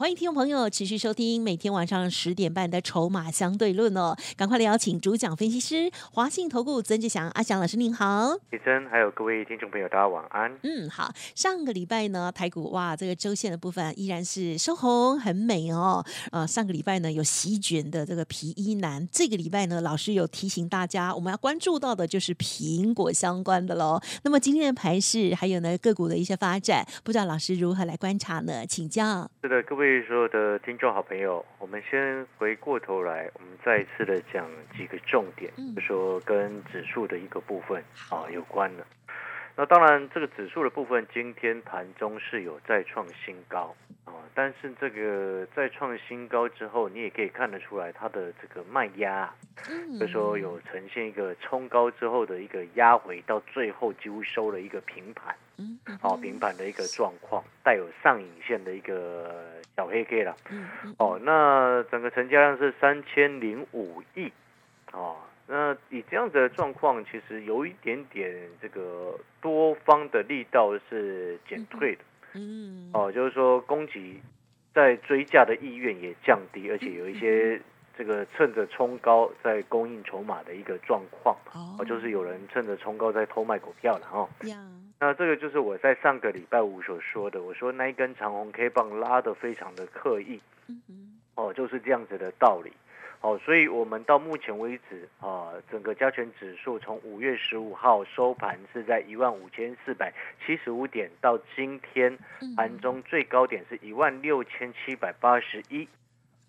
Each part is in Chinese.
欢迎听众朋友持续收听每天晚上十点半的《筹码相对论》哦，赶快来邀请主讲分析师华信投顾曾志祥阿祥老师您好，李真还有各位听众朋友大家晚安。嗯，好，上个礼拜呢台股哇这个周线的部分依然是收红很美哦，呃上个礼拜呢有席卷的这个皮衣男，这个礼拜呢老师有提醒大家我们要关注到的就是苹果相关的喽。那么今天的盘势还有呢个股的一些发展，不知道老师如何来观察呢？请教。是的，各位。所有的听众好朋友，我们先回过头来，我们再一次的讲几个重点，就说跟指数的一个部分啊有关的。那当然，这个指数的部分，今天盘中是有再创新高啊，但是这个再创新高之后，你也可以看得出来它的这个卖压，就说有呈现一个冲高之后的一个压回，到最后几乎收了一个平盘，哦平盘的一个状况，带有上影线的一个小黑 K 了，哦，那整个成交量是三千零五亿，哦。那以这样子的状况，其实有一点点这个多方的力道是减退的，嗯，哦，就是说供给在追价的意愿也降低，而且有一些这个趁着冲高在供应筹码的一个状况，哦，就是有人趁着冲高在偷卖股票了哈。那这个就是我在上个礼拜五所说的，我说那一根长红 K 棒拉的非常的刻意，哦，就是这样子的道理。哦，所以我们到目前为止啊，整个加权指数从五月十五号收盘是在一万五千四百七十五点，到今天盘中最高点是一万六千七百八十一，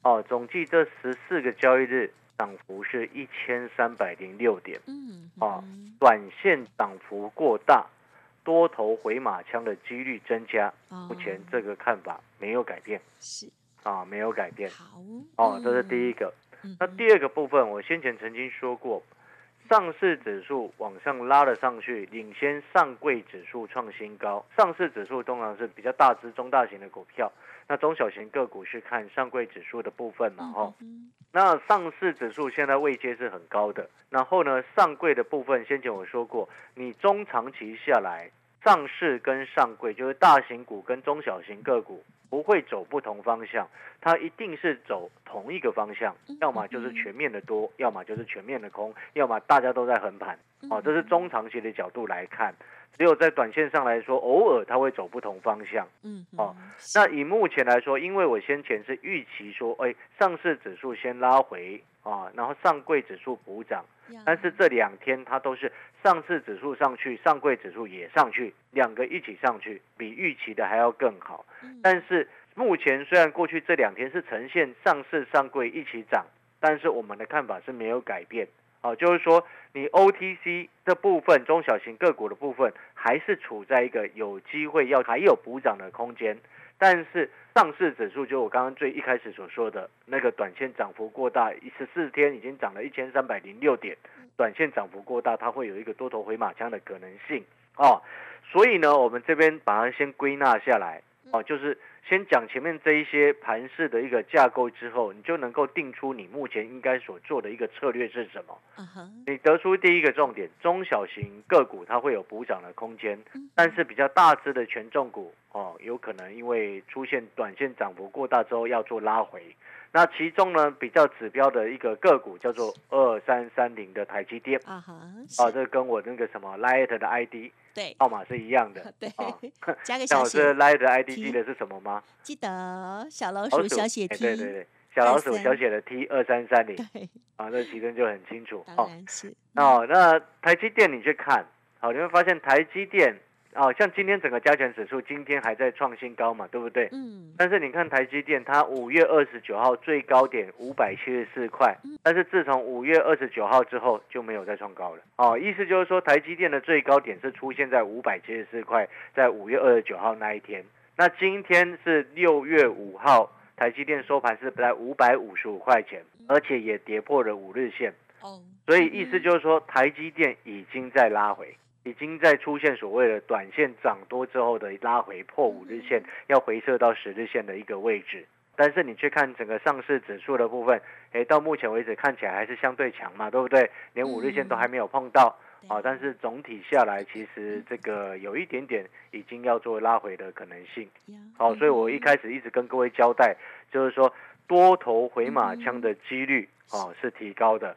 哦，总计这十四个交易日涨幅是一千三百零六点，嗯，啊，短线涨幅过大，多头回马枪的几率增加，目前这个看法没有改变，是。啊，没有改变，好，哦，这是第一个。那第二个部分，我先前曾经说过，上市指数往上拉了上去，领先上柜指数创新高。上市指数通常是比较大只、中大型的股票，那中小型个股是看上柜指数的部分嘛，哈。那上市指数现在位阶是很高的，然后呢，上柜的部分，先前我说过，你中长期下来，上市跟上柜就是大型股跟中小型个股。不会走不同方向，它一定是走同一个方向，要么就是全面的多，要么就是全面的空，要么大家都在横盘。哦，这是中长期的角度来看，只有在短线上来说，偶尔它会走不同方向。嗯，哦，那以目前来说，因为我先前是预期说，哎，上市指数先拉回啊，然后上柜指数补涨。但是这两天它都是上市指数上去，上柜指数也上去，两个一起上去，比预期的还要更好。但是目前虽然过去这两天是呈现上市上柜一起涨，但是我们的看法是没有改变。哦，就是说你 OTC 的部分，中小型个股的部分，还是处在一个有机会要还有补涨的空间。但是上市指数就我刚刚最一开始所说的那个短线涨幅过大，十四天已经涨了一千三百零六点，短线涨幅过大，它会有一个多头回马枪的可能性哦。所以呢，我们这边把它先归纳下来哦，就是。先讲前面这一些盘式的一个架构之后，你就能够定出你目前应该所做的一个策略是什么。你得出第一个重点，中小型个股它会有补涨的空间，但是比较大只的权重股哦，有可能因为出现短线涨幅过大之后要做拉回。那其中呢，比较指标的一个个股叫做二三三零的台积电。啊哈，啊，这跟我那个什么 Light 的 ID 对。号码是一样的，对，加个小写。Light 的 ID 记得是什么吗？记得小老鼠小写 T，对对对，小老鼠小写的 T 二三三零，啊，这其中就很清楚。哦。哦，那台积电你去看，好，你会发现台积电。哦，像今天整个加权指数今天还在创新高嘛，对不对？嗯。但是你看台积电，它五月二十九号最高点五百七十四块，但是自从五月二十九号之后就没有再创高了。哦，意思就是说台积电的最高点是出现在五百七十四块，在五月二十九号那一天。那今天是六月五号，台积电收盘是在五百五十五块钱，而且也跌破了五日线。哦。所以意思就是说台积电已经在拉回。已经在出现所谓的短线涨多之后的拉回破五日线，要回撤到十日线的一个位置。但是你去看整个上市指数的部分，诶，到目前为止看起来还是相对强嘛，对不对？连五日线都还没有碰到啊。但是总体下来，其实这个有一点点已经要做拉回的可能性。好，所以我一开始一直跟各位交代，就是说多头回马枪的几率啊是提高的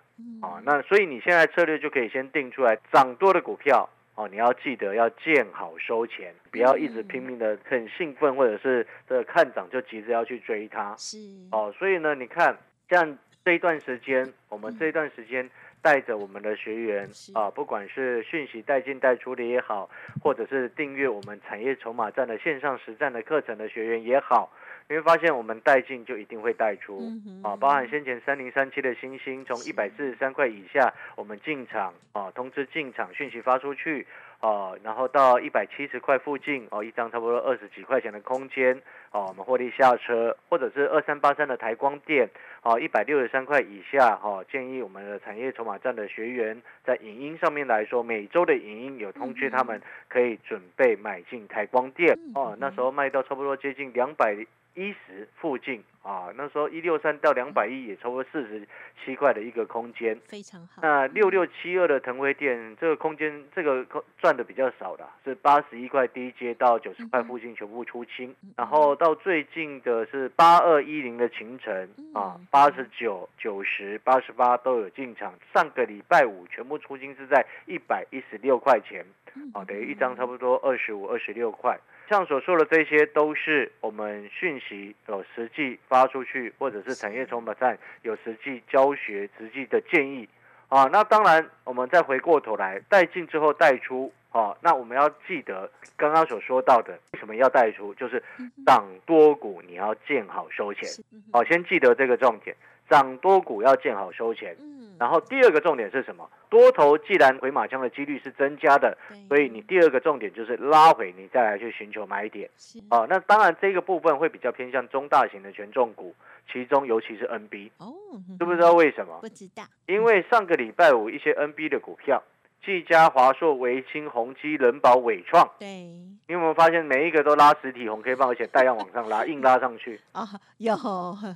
啊。那所以你现在策略就可以先定出来，涨多的股票。哦，你要记得要见好收钱，不要一直拼命的很兴奋，或者是这看涨就急着要去追它。是哦，所以呢，你看像这一段时间，我们这一段时间带着我们的学员啊，不管是讯息带进带出的也好，或者是订阅我们产业筹码站的线上实战的课程的学员也好。你会发现，我们带进就一定会带出啊，包含先前三零三七的星星，从一百四十三块以下，我们进场啊，通知进场讯息发出去啊，然后到一百七十块附近哦，一张差不多二十几块钱的空间哦，我们获利下车，或者是二三八三的台光电哦，一百六十三块以下哦，建议我们的产业筹码站的学员在影音上面来说，每周的影音有通知他们可以准备买进台光电哦，那时候卖到差不多接近两百。一十附近啊，那时候一六三到两百一也超过四十七块的一个空间，非常好。那六六七二的腾辉店这个空间，这个赚的比较少的，是八十一块低阶到九十块附近全部出清，然后到最近的是八二一零的秦城啊，八十九、九十、八十八都有进场。上个礼拜五全部出清是在一百一十六块钱，啊，等于一张差不多二十五、二十六块。像所说的这些，都是我们讯息有实际发出去，或者是产业筹码站有实际教学、实际的建议啊。那当然，我们再回过头来带进之后带出啊。那我们要记得刚刚所说到的，为什么要带出？就是涨多股你要见好收钱。好，先记得这个重点。涨多股要见好收钱，嗯，然后第二个重点是什么？多头既然回马枪的几率是增加的，所以你第二个重点就是拉回，你再来去寻求买点，哦，那当然这个部分会比较偏向中大型的权重股，其中尤其是 NB，哦，知不知道为什么？不知道，因为上个礼拜五一些 NB 的股票。技嘉、华硕、维清、宏基、人保、伟创，对，你有没有发现每一个都拉实体红 K 棒，而且带量往上拉，硬拉上去啊？有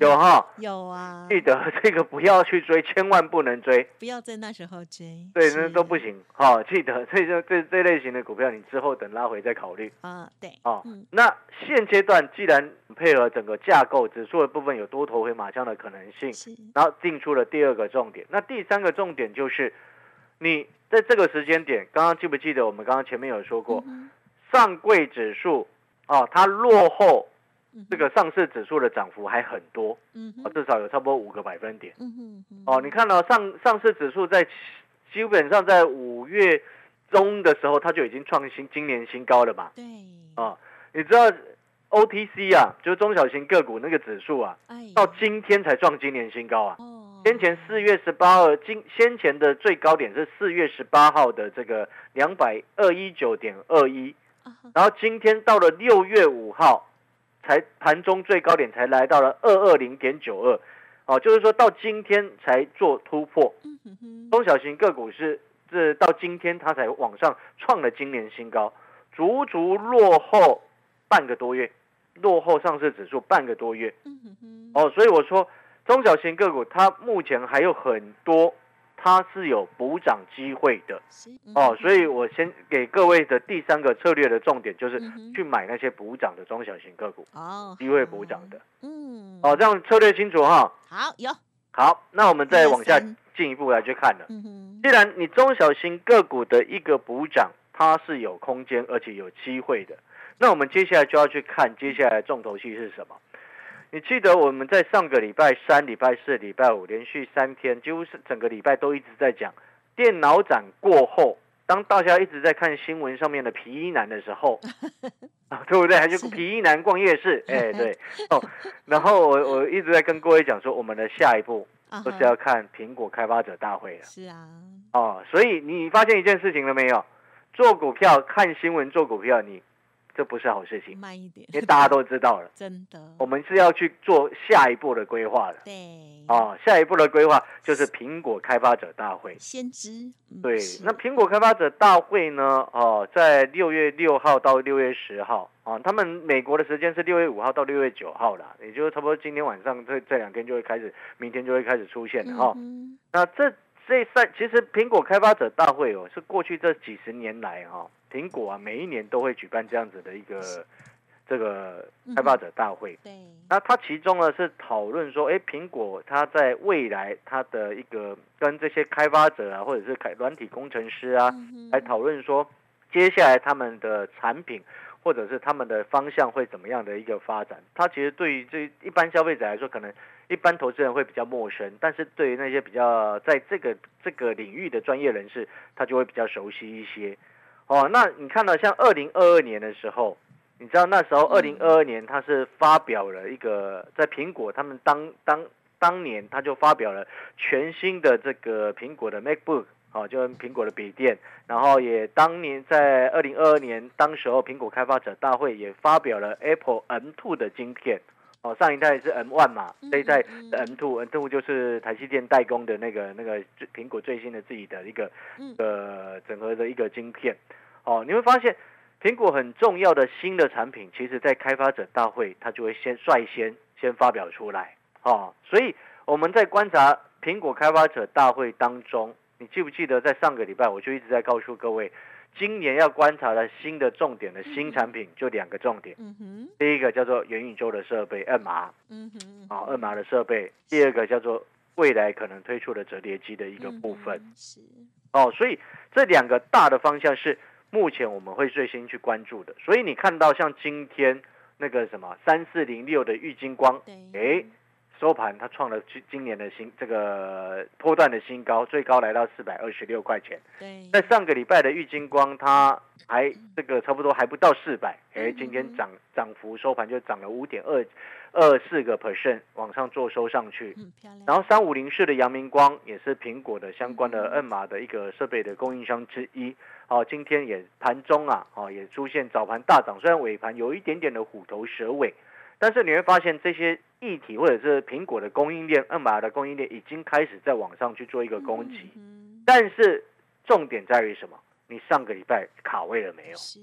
有哈？有啊！记得这个不要去追，千万不能追，不要在那时候追，对，那都不行。哈，记得这这这这类型的股票，你之后等拉回再考虑啊。对，哦，那现阶段既然配合整个架构指数的部分有多头回马枪的可能性，然后定出了第二个重点，那第三个重点就是你。在这个时间点，刚刚记不记得我们刚刚前面有说过，上柜指数啊，它落后这个上市指数的涨幅还很多，啊，至少有差不多五个百分点。哦，你看到上上市指数在基本上在五月中的时候，它就已经创新今年新高了嘛？对。啊，你知道 OTC 啊，就是中小型个股那个指数啊，到今天才创今年新高啊。先前四月十八号，今先前的最高点是四月十八号的这个两百二一九点二一，然后今天到了六月五号，才盘中最高点才来到了二二零点九二，哦，就是说到今天才做突破。中小型个股是这到今天它才往上创了今年新高，足足落后半个多月，落后上市指数半个多月。哦，所以我说。中小型个股，它目前还有很多，它是有补涨机会的。哦，所以我先给各位的第三个策略的重点就是去买那些补涨的中小型个股哦，机会补涨的，嗯，哦，这样策略清楚哈。好，有。好，那我们再往下进一步来去看了。既然你中小型个股的一个补涨，它是有空间而且有机会的，那我们接下来就要去看接下来重头戏是什么。你记得我们在上个礼拜三、礼拜四、礼拜五连续三天，几乎是整个礼拜都一直在讲电脑展过后，当大家一直在看新闻上面的皮衣男的时候，啊，对不对？还是皮衣男逛夜市？哎，对 哦。然后我我一直在跟各位讲说，我们的下一步都是要看苹果开发者大会了。是啊。哦，所以你发现一件事情了没有？做股票看新闻做股票，你这不是好事情，慢一点，因为大家都知道了，真的，我们是要去做下一步的规划的。对，啊，下一步的规划就是苹果开发者大会。先知，嗯对，那苹果开发者大会呢？哦，在六月六号到六月十号啊，他们美国的时间是六月五号到六月九号啦，也就是差不多今天晚上这这两天就会开始，明天就会开始出现了哈、嗯那这这三其实苹果开发者大会哦，是过去这几十年来哈、苹果啊每一年都会举办这样子的一个这个开发者大会。对，那它其中呢是讨论说，哎，苹果它在未来它的一个跟这些开发者啊，或者是开软体工程师啊，嗯来讨论说，接下来他们的产品或者是他们的方向会怎么样的一个发展。它其实对于这一般消费者来说，可能一般投资人会比较陌生，但是对于那些比较在这个这个领域的专业人士，他就会比较熟悉一些。哦，那你看到像二零二二年的时候，你知道那时候二零二二年他是发表了一个在苹果他们当当当年他就发表了全新的这个苹果的 MacBook。哦，就是苹果的笔电，然后也当年在二零二二年，当时候苹果开发者大会也发表了 Apple M2 的晶片。哦，上一代是 M one 嘛，嗯这一代嗯是 M2，M2 就是台积电代工的那个那个最苹果最新的自己的一个嗯呃整合的一个晶片。哦，你会发现苹果很重要的新的产品，其实在开发者大会它就会先率先先发表出来。哦，所以我们在观察苹果开发者大会当中，你记不记得在上个礼拜我就一直在告诉各位，今年要观察的新的重点的新产品就两个重点，第一个叫做元宇宙的设备嗯哼，啊 MR 的设备，第二个叫做未来可能推出的折叠机的一个部分。嗯是，哦，所以这两个大的方向是目前我们会最先去关注的。所以你看到像今天那个什么三四零六的玉金光，哎，诶，收盘它创了今今年的新这个波段的新高，最高来到四百二十六块钱。对，在上个礼拜的玉金光，它还这个差不多还不到四百，诶，今天涨涨幅收盘就涨了五点二二四个 percent 往上做收上去。嗯，然后三五零四的阳明光也是苹果的相关的 N 码的一个设备的供应商之一。哦，今天也盘中啊，哦也出现早盘大涨，虽然尾盘有一点点的虎头蛇尾，但是你会发现这些议题或者是苹果的供应链 N 码的供应链已经开始在网上去做一个攻击。嗯但是重点在于什么？你上个礼拜卡位了没有？是，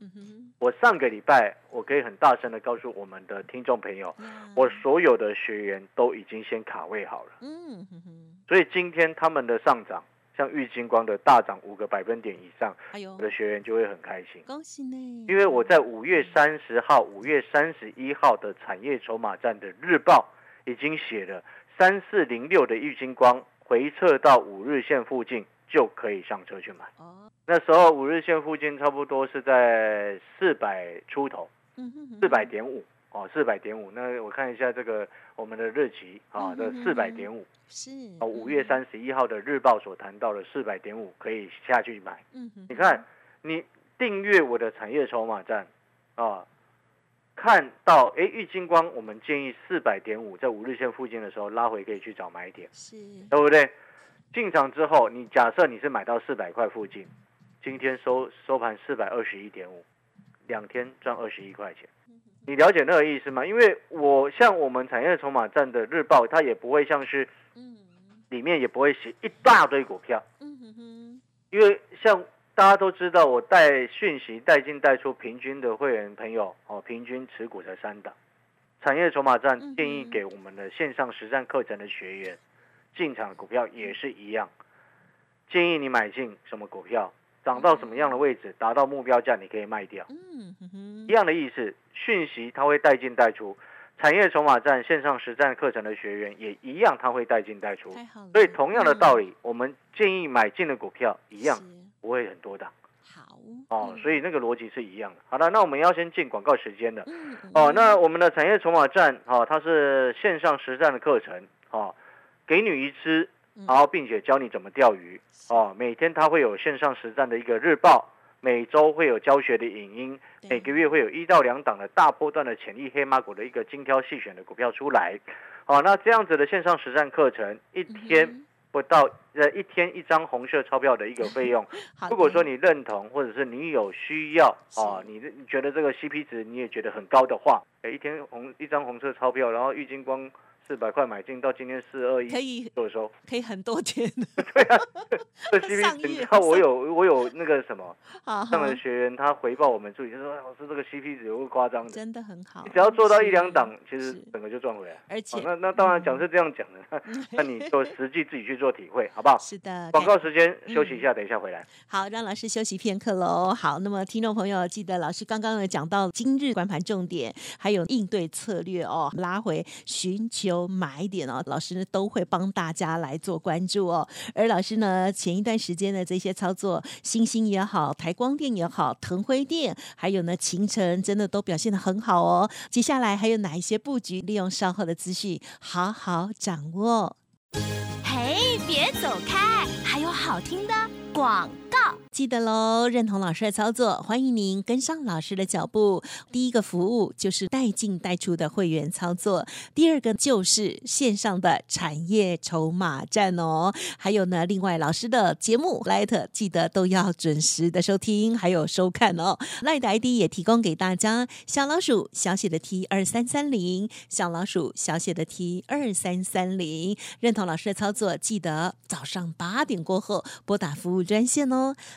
嗯哼，我上个礼拜我可以很大声的告诉我们的听众朋友，呀我所有的学员都已经先卡位好了。嗯哼哼，所以今天他们的上涨，像玉金光的大涨五个百分点以上，哎我，的学员就会很开心，恭喜呢，因为我在五月三十号、五月三十一号的产业筹码站的日报已经写了三四零六的玉金光回撤到五日线附近就可以上车去买。哦，那时候五日线附近差不多是在四百出头，四百点五哦，四百点五。那我看一下这个我们的日期啊，这四百点五。是，哦，五月三十一号的日报所谈到的四百点五可以下去买。嗯哼，你看，你订阅我的产业筹码站啊，看到哎，玉金光，我们建议四百点五在五日线附近的时候拉回可以去找买点，是，对不对？进场之后，你假设你是买到四百块附近，今天收收盘四百二十一点五，两天赚二十一块钱。你了解那个意思吗？因为我像我们产业筹码站的日报，它也不会像是嗯。里面也不会写一大堆股票，嗯哼哼，因为像大家都知道，我带讯息带进带出，平均的会员朋友哦，平均持股才三档。产业筹码嗯站建议给我们的线上实战课程的学员进场股票也是一样，建议你买进什么股票，涨到什么样的位置，达到目标价，你可以卖掉。嗯哼哼一，样的意思，讯息它会带进带出，产业筹码站线上实战课程的学员也一样，它会带进带出。所以同样的道理理，我们建议买进的股票一样不会很多的好哦，所以以那个逻辑是一样的。好的，那我们要先进广告时间的嗯哦。那我们的产业筹码站哦，它是线上实战的课程哦，给你鱼吃，嗯然后并且教你怎么钓鱼哦。每天它会有线上实战的一个日报，每周会有教学的影音，每个月会有一到两档的大波段的潜力黑马股的一个精挑细选的股票出来。好、那这样子的线上实战课程，一天嗯不到呃一天一张红色钞票的一个费用。如果说你认同，或者是你有需要啊，你你觉得这个 CP 值你也觉得很高的话，哎，一天红一张红色钞票，然后郁金光。四百块买进到今天四二一，可以做收，可以很多天。对啊，这 CP 你知道我有我有那个什么，上的学员他回报我们助理，他说老师这个 CP 值有个夸张的，真的很好。你只要做到一两档，其实整个就赚回来。而且那那当然讲是这样讲的，那你就实际自己去做体会，好不好？是的。广告时间休息一下，等一下回来。好，让老师休息片刻喽。好，那么听众朋友记得老师刚刚有讲到今日关盘重点，还有应对策略哦，拉回寻求买点哦。老师呢都会帮大家来做关注哦，而老师呢前一段时间的这些操作，星星也好，台光电也好，腾辉电，还有呢秦城，真的都表现的很好哦。接下来还有哪一些布局，利用稍后的资讯好好掌握。嘿，别走开，还有好听的广告。记得喽，认同老师的操作，欢迎您跟上老师的脚步。第一个服务就是带进带出的会员操作，第二个就是线上的产业筹码战哦。还有呢，另外老师的节目 Light 记得都要准时的收听，还有收看哦。Light ID 也提供给大家，小老鼠小写的 T 二三三零，小老鼠小写的 T 二三三零。认同老师的操作，记得早上八点过后拨打服务专线哦。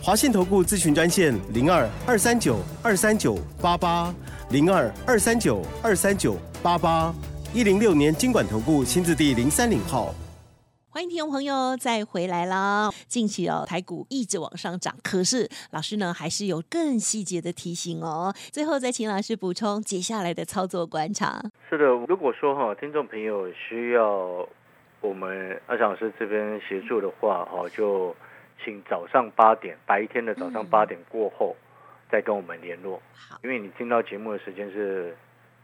华信投顾咨询专线零二二三九二三九八八零二二三九二三九八八一零六年经管投顾新字第零三零号，欢迎听众朋友再回来啦！近期哦，台股一直往上涨，可是老师呢还是有更细节的提醒哦。最后再请老师补充接下来的操作观察。是的，如果说哈，听众朋友需要我们阿翔老师这边协助的话，哈就。请早上八点，白天的早上八点过后，再跟我们联络。好，因为你听到节目的时间是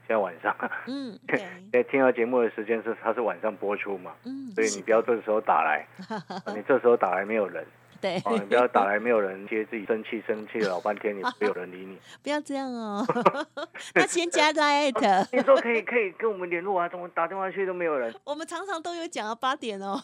现在晚上。嗯，对。听到节目的时间是它是晚上播出嘛？嗯，所以你不要这时候打来，你这时候打来没有人。对，你不要打来，没有人接，自己生气生气了老半天，也没有人理你。不要这样哦，那先加在艾特。你说可以可以跟我们联络啊，怎么打电话去都没有人？我们常常都有讲到八点哦。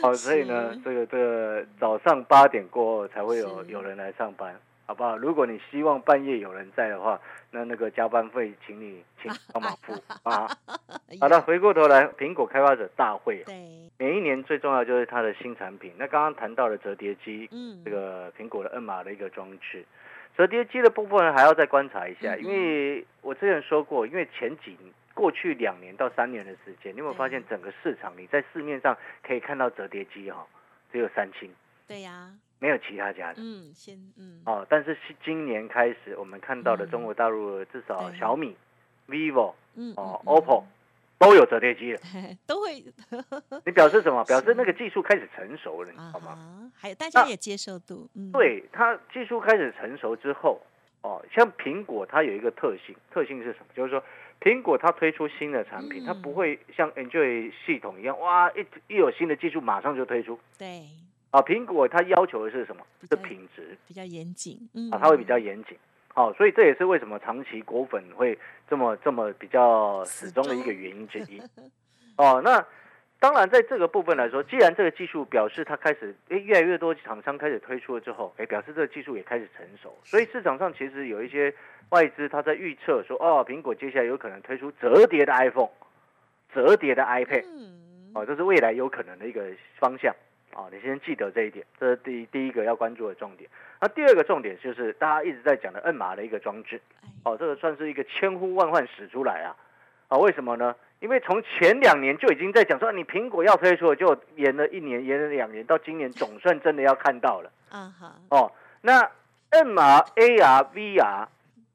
好，所以呢，这个这个早上八点过后才会有有人来上班。好不好？如果你希望半夜有人在的话，那那个加班费，请你请 帮忙付啊。好的，回过头来，苹果开发者大会，对，每一年最重要就是它的新产品。那刚刚谈到了折叠机，嗯，这个苹果的 N 码的一个装置，折叠机的部分还要再观察一下，因为我之前说过，因为前几过去两年到三年的时间，你有没有发现整个市场你在市面上可以看到折叠机哈，只有三星。对呀。没有其他家的，嗯，先嗯，哦，但是今年开始，我们看到的中国大陆至少小米、vivo，嗯，哦，OPPO 都有折叠机了，都会。你表示什么？表示那个技术开始成熟了，你知道吗？还有大家也接受度，嗯，对它技术开始成熟之后，哦，像苹果它有一个特性，特性是什么？就是说苹果它推出新的产品，它不会像 Android 系统一样，哇，一一有新的技术马上就推出，对。啊，苹果它要求的是什么？是品质比较严谨，嗯，啊，它会比较严谨。好，所以这也是为什么长期果粉会这么这么比较始终的一个原因之一。哦，那当然在这个部分来说，既然这个技术表示它开始，哎，越来越多厂商开始推出了之后，哎，表示这个技术也开始成熟，所以市场上其实有一些外资他在预测说，哦，苹果接下来有可能推出折叠的 iPhone，折叠的 iPad，哦，这是未来有可能的一个方向。啊，你先记得这一点，这是第第一个要关注的重点。那第二个重点就是大家一直在讲的摁码的一个装置，哦，这个算是一个千呼万唤始出来啊。啊，为什么呢？因为从前两年就已经在讲说，你苹果要推出，就延了一年，延了两年，到今年总算真的要看到了。啊哈。哦，那摁码、AR、VR，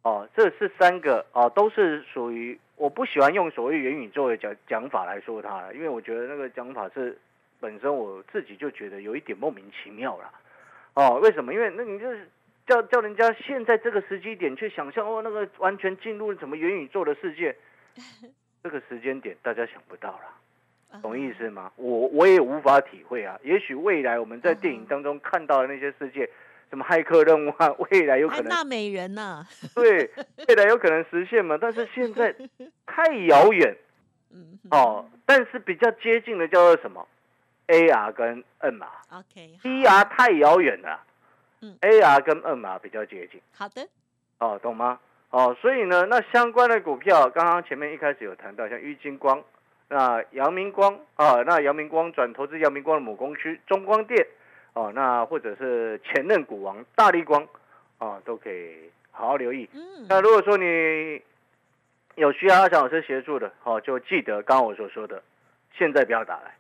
哦，这是三个哦，都是属于我不喜欢用所谓元宇宙的讲讲法来说它，因为我觉得那个讲法是。本身我自己就觉得有一点莫名其妙了，哦，为什么？因为那你就是叫叫人家现在这个时机点去想象哦，那个完全进入什么元宇宙的世界，这个时间点大家想不到了，懂意思吗？我我也无法体会啊。也许未来我们在电影当中看到的那些世界，什么骇客任务啊，未来有可能纳美人呐，对，未来有可能实现嘛？但是现在 太遥远，嗯，哦，但是比较接近的叫做什么？AR 跟 NR，OK，DR 太遥远了，嗯，AR 跟 NR 比较接近。好的，哦，懂吗？哦，所以呢，那相关的股票，刚刚前面一开始有谈到，像玉金光、那阳明光啊，那阳明光转投资阳明光的母公司中光电，哦，那或者是前任股王大力光，啊，都可以好好留意。嗯，那如果说你有需要阿强老师协助的，哦，就记得刚刚我所说的，现在不要打来。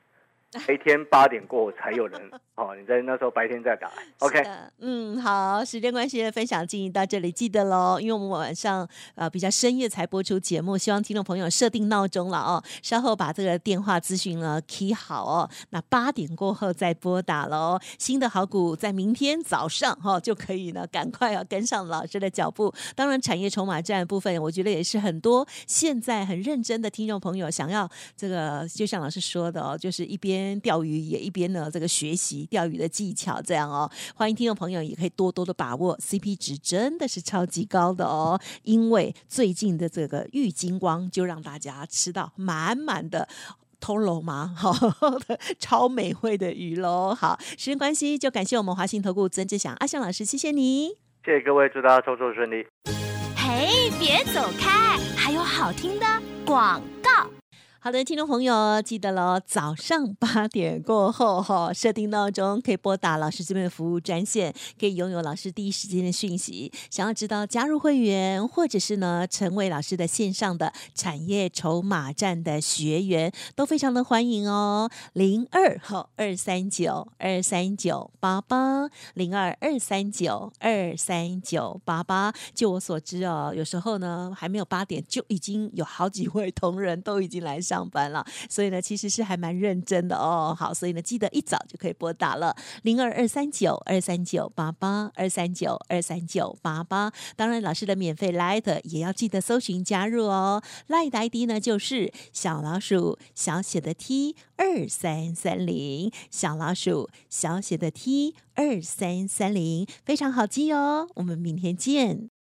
白天八点过后才有人哦，你在那时候白天再打，OK？嗯，好，时间关系，分享进行到这里，记得喽，因为我们晚上呃比较深夜才播出节目，希望听众朋友设定闹钟了哦，稍后把这个电话咨询呢 key 好哦，那八点过后再拨打喽。新的好股在明天早上哈就可以呢，赶快要跟上老师的脚步。当然，产业筹码战部分，我觉得也是很多现在很认真的听众朋友想要这个，就像老师说的哦，就是一。边钓鱼也一边呢，这个学习钓鱼的技巧，这样哦。欢迎听众朋友也可以多多的把握，CP 值真的是超级高的哦。因为最近的这个玉金光就让大家吃到满满的偷肉吗？好，超美味的鱼喽。好，时间关系，就感谢我们华信投顾曾志祥阿香老师，谢谢你，谢谢各位，祝大家操作顺利。嘿，别走开，还有好听的广告。好的，听众朋友记得喽，早上八点过后哈，设定闹钟可以拨打老师这边的服务专线，可以拥有老师第一时间的讯息。想要知道加入会员，或者是呢成为老师的线上的产业筹码站的学员，都非常的欢迎哦。零二号二三九二三九八八零二二三九二三九八八。就我所知哦，有时候呢还没有八点，就已经有好几位同仁都已经来。上班了，所以呢，其实是还蛮认真的哦。好，所以呢，记得一早就可以拨打了零二二三九二三九八八二三九二三九八八。当然，老师的免费 Light 也要记得搜寻加入哦。Light ID 呢就是小老鼠小写的 T 二三三零，小老鼠小写的 T 二三三零，非常好记哦。我们明天见。